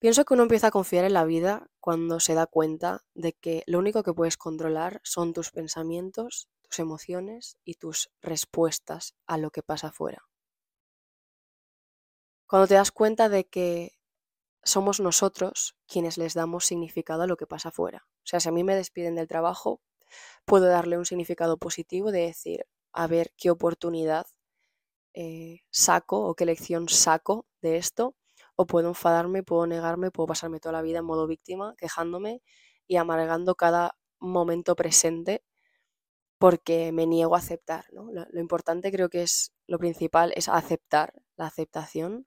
Pienso que uno empieza a confiar en la vida cuando se da cuenta de que lo único que puedes controlar son tus pensamientos, tus emociones y tus respuestas a lo que pasa afuera. Cuando te das cuenta de que somos nosotros quienes les damos significado a lo que pasa afuera. O sea, si a mí me despiden del trabajo, puedo darle un significado positivo de decir, a ver qué oportunidad eh, saco o qué lección saco de esto o puedo enfadarme, puedo negarme, puedo pasarme toda la vida en modo víctima, quejándome y amargando cada momento presente porque me niego a aceptar. Lo, lo, importante creo que es lo principal, es aceptar, la aceptación,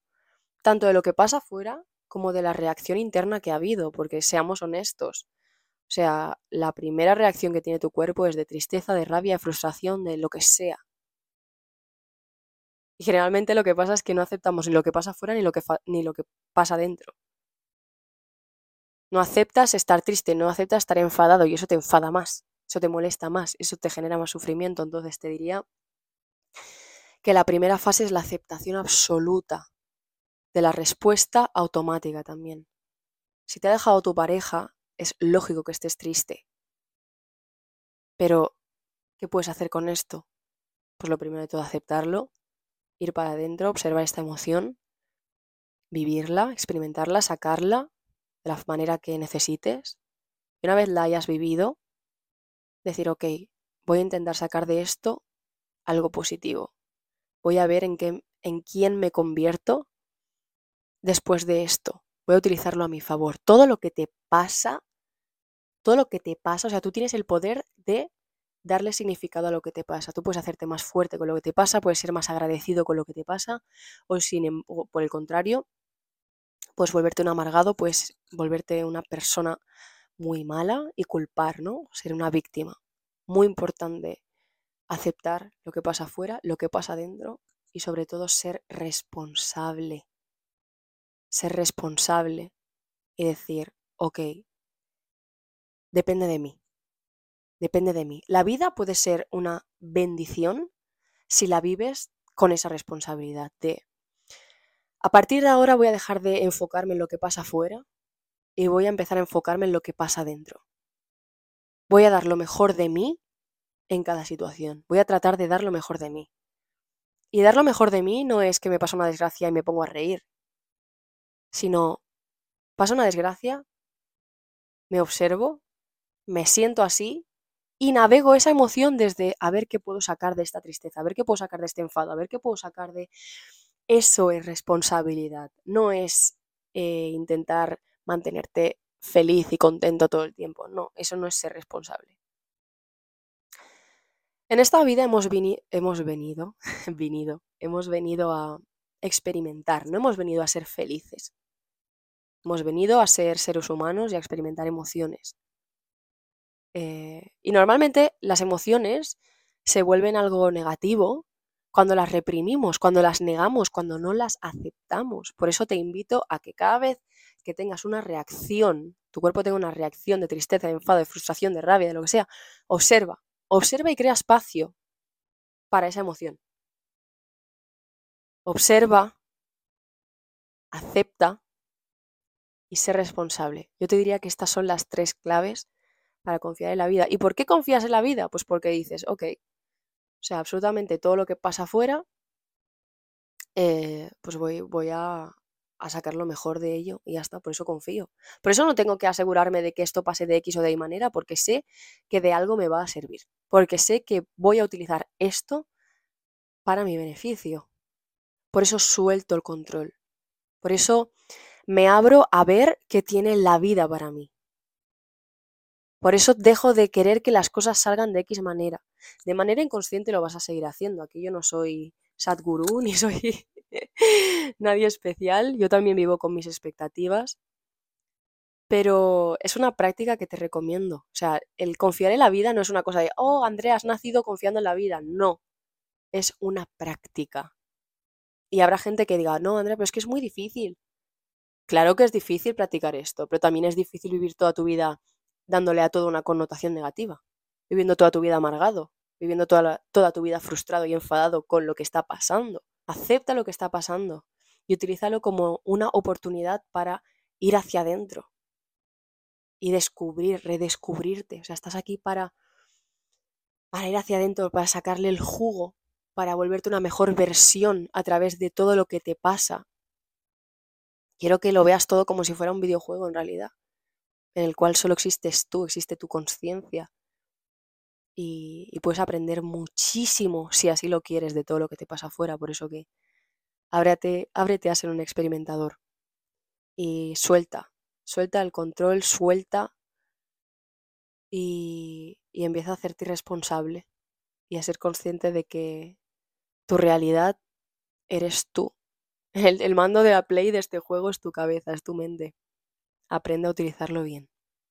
tanto de lo que pasa afuera como de la reacción interna que ha habido, porque seamos honestos. O sea, la primera reacción que tiene tu cuerpo es de tristeza, de rabia, de frustración, de lo que sea. Y generalmente lo que pasa es que no aceptamos ni lo que pasa afuera ni lo que, ni lo que pasa dentro. No aceptas estar triste, no aceptas estar enfadado y eso te enfada más, eso te molesta más, eso te genera más sufrimiento. Entonces te diría que la primera fase es la aceptación absoluta de la respuesta automática también. Si te ha dejado tu pareja, es lógico que estés triste. Pero, ¿qué puedes hacer con esto? Pues lo primero de todo, aceptarlo, ir para adentro, observar esta emoción, vivirla, experimentarla, sacarla de la manera que necesites. Y una vez la hayas vivido, decir, ok, voy a intentar sacar de esto algo positivo. Voy a ver en, qué, en quién me convierto después de esto. Voy a utilizarlo a mi favor. Todo lo que te pasa, todo lo que te pasa, o sea, tú tienes el poder de darle significado a lo que te pasa. Tú puedes hacerte más fuerte con lo que te pasa, puedes ser más agradecido con lo que te pasa, o, sin, em, por el contrario, puedes volverte un amargado, puedes volverte una persona muy mala y culpar, ¿no? Ser una víctima. Muy importante aceptar lo que pasa afuera, lo que pasa dentro y sobre todo ser responsable. Ser responsable y decir, ok, depende de mí depende de mí. La vida puede ser una bendición si la vives con esa responsabilidad de, a partir de ahora voy a dejar de enfocarme en lo que pasa afuera y voy a empezar a enfocarme en lo que pasa dentro. Voy a dar lo mejor de mí en cada situación. Voy a tratar de dar lo mejor de mí. Y dar lo mejor de mí no es que me pasa una desgracia y me pongo a reír, sino pasa una desgracia, me observo, me siento así y navego esa emoción desde a ver qué puedo sacar de esta tristeza, a ver qué puedo sacar de este enfado, a ver qué puedo sacar de... Eso es responsabilidad, no es eh, intentar mantenerte feliz y contento todo el tiempo, no, eso no es ser responsable. En esta vida hemos, hemos venido, hemos venido a experimentar, no hemos venido a ser felices. Hemos venido a ser seres humanos y a experimentar emociones. Eh, y normalmente las emociones se vuelven algo negativo cuando las reprimimos, cuando las negamos, cuando no las aceptamos. Por eso te invito a que cada vez que tengas una reacción, tu cuerpo tenga una reacción de tristeza, de enfado, de frustración, de rabia, de lo que sea, observa, observa y crea espacio para esa emoción. Observa, acepta y sé responsable. Yo te diría que estas son las tres claves para confiar en la vida. ¿Y por qué confías en la vida? Pues porque dices, ok, o sea, absolutamente todo lo que pasa afuera, eh, pues voy, voy a, a, sacar lo mejor de ello y ya está, por eso confío. Por eso no tengo que asegurarme de que esto pase de X o de Y manera, porque sé que de algo me va a servir, porque sé que voy a utilizar esto para mi beneficio. Por eso suelto el control. Por eso me abro a ver qué tiene la vida para mí. Por eso dejo de querer que las cosas salgan de X manera. De manera inconsciente lo vas a seguir haciendo. Aquí yo no soy Sadhguru ni soy nadie especial. Yo también vivo con mis expectativas. Pero es una práctica que te recomiendo. O sea, el confiar en la vida no es una cosa de, oh, Andrea, has nacido confiando en la vida. No. Es una práctica. Y habrá gente que diga, no, Andrea, pero es que es muy difícil. Claro que es difícil practicar esto, pero también es difícil vivir toda tu vida dándole a todo una connotación negativa, viviendo toda tu vida amargado, viviendo toda, toda tu vida frustrado y enfadado con lo que está pasando. Acepta lo que está pasando y utilízalo como una oportunidad para ir hacia adentro y descubrir, redescubrirte. O sea, estás aquí para, para ir hacia adentro, para sacarle el jugo, para volverte una mejor versión a través de todo lo que te pasa. Quiero que lo veas todo como si fuera un videojuego en realidad, en el cual solo existes tú, existe tu conciencia. Y, puedes aprender muchísimo si así lo quieres de todo lo que te pasa afuera. Por eso que ábrete, ábrete a ser un experimentador y suelta, suelta el control, suelta y, y empieza a hacerte responsable y a ser consciente de que tu realidad eres tú. El, el mando de la play de este juego es tu cabeza, es tu mente. Aprende a utilizarlo bien.